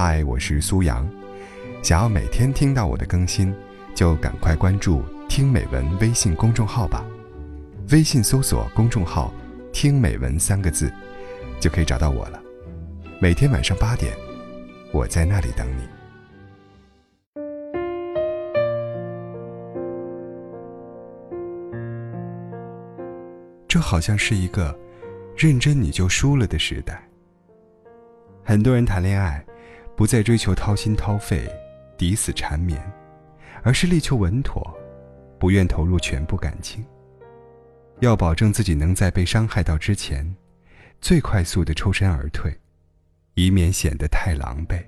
嗨，我是苏阳。想要每天听到我的更新，就赶快关注“听美文”微信公众号吧。微信搜索公众号“听美文”三个字，就可以找到我了。每天晚上八点，我在那里等你。这好像是一个认真你就输了的时代。很多人谈恋爱，不再追求掏心掏肺、抵死缠绵，而是力求稳妥，不愿投入全部感情。要保证自己能在被伤害到之前，最快速的抽身而退，以免显得太狼狈。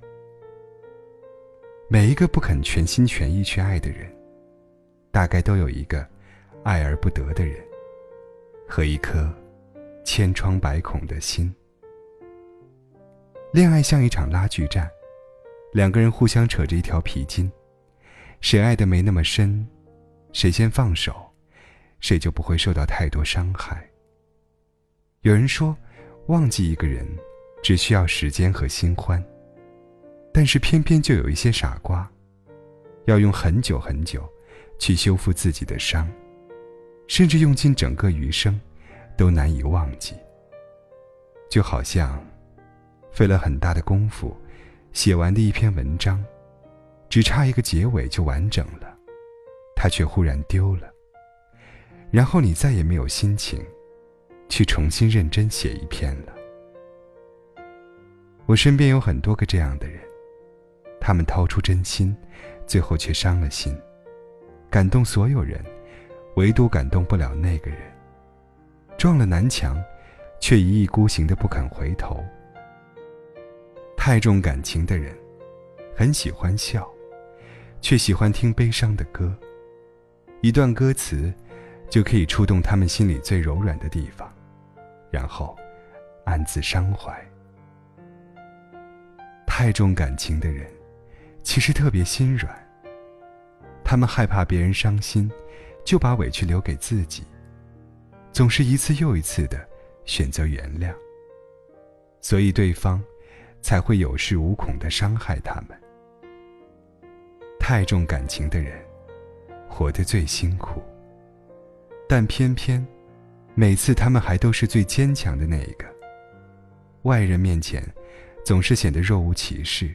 每一个不肯全心全意去爱的人，大概都有一个爱而不得的人，和一颗千疮百孔的心。恋爱像一场拉锯战，两个人互相扯着一条皮筋，谁爱的没那么深，谁先放手，谁就不会受到太多伤害。有人说，忘记一个人只需要时间和新欢，但是偏偏就有一些傻瓜，要用很久很久去修复自己的伤，甚至用尽整个余生都难以忘记。就好像。费了很大的功夫，写完的一篇文章，只差一个结尾就完整了，它却忽然丢了。然后你再也没有心情，去重新认真写一篇了。我身边有很多个这样的人，他们掏出真心，最后却伤了心，感动所有人，唯独感动不了那个人。撞了南墙，却一意孤行的不肯回头。太重感情的人，很喜欢笑，却喜欢听悲伤的歌。一段歌词，就可以触动他们心里最柔软的地方，然后暗自伤怀。太重感情的人，其实特别心软。他们害怕别人伤心，就把委屈留给自己，总是一次又一次的选择原谅。所以对方。才会有恃无恐的伤害他们。太重感情的人，活得最辛苦。但偏偏，每次他们还都是最坚强的那一个。外人面前，总是显得若无其事。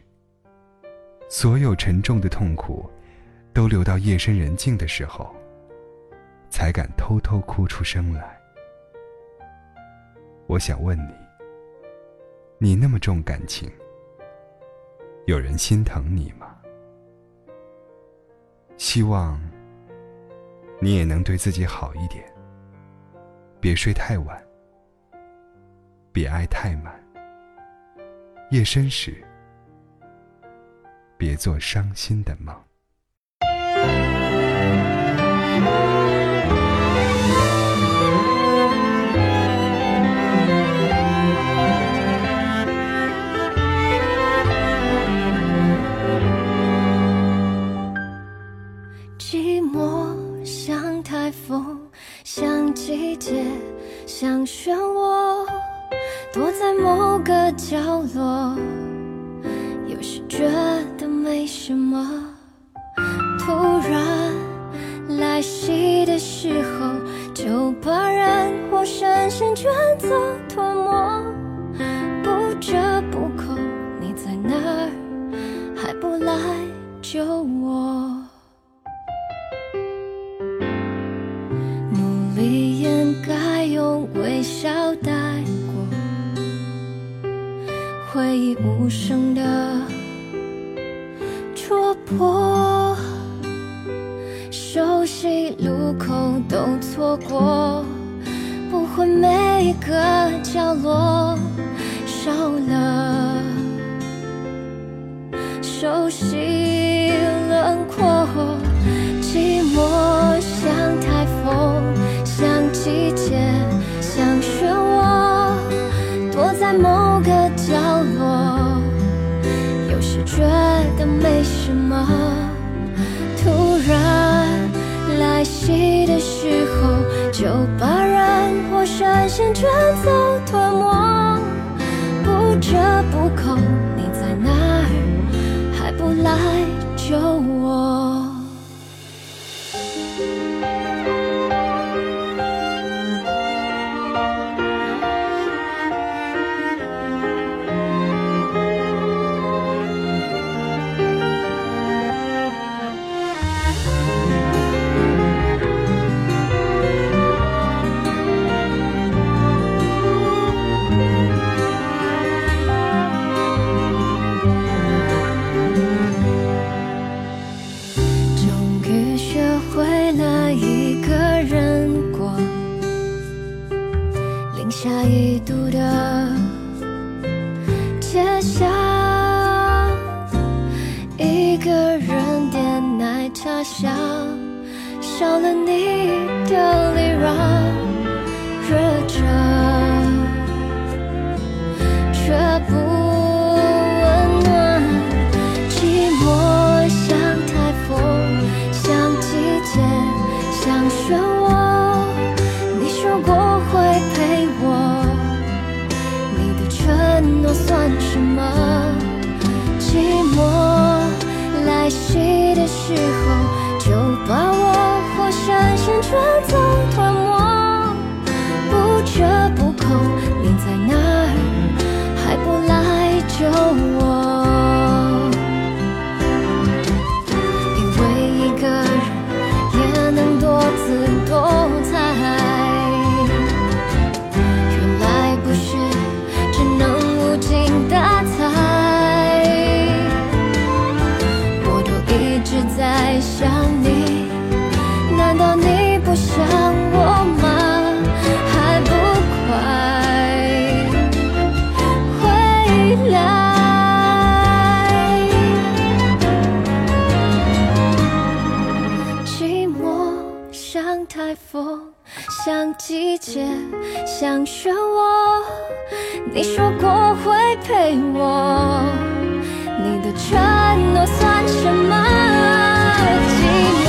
所有沉重的痛苦，都留到夜深人静的时候，才敢偷偷哭出声来。我想问你。你那么重感情，有人心疼你吗？希望你也能对自己好一点，别睡太晚，别爱太满，夜深时别做伤心的梦。像漩涡，躲在某个角落，有时觉得没什么。突然来袭的时候，就把人活生生卷走吞没。不折不扣，你在哪儿？还不来救？无声的戳破，熟悉路口都错过，不会每一个角落少了熟悉轮廓，寂寞。什么，突然来袭的时候，就把人活生生卷走吞没。不折不扣，你在哪儿？还不来救我。一度的街巷，一个人点奶茶香，少了你的礼让，热着，却不温暖。寂寞像台风，像季节，像漩涡。你说过会陪我，算什么？寂寞来袭的时候，就把我活生生全都吞没。不折不扣，你在哪儿？还不来救我？像台风，像季节，像漩涡。你说过会陪我，你的承诺算什么？寂寞。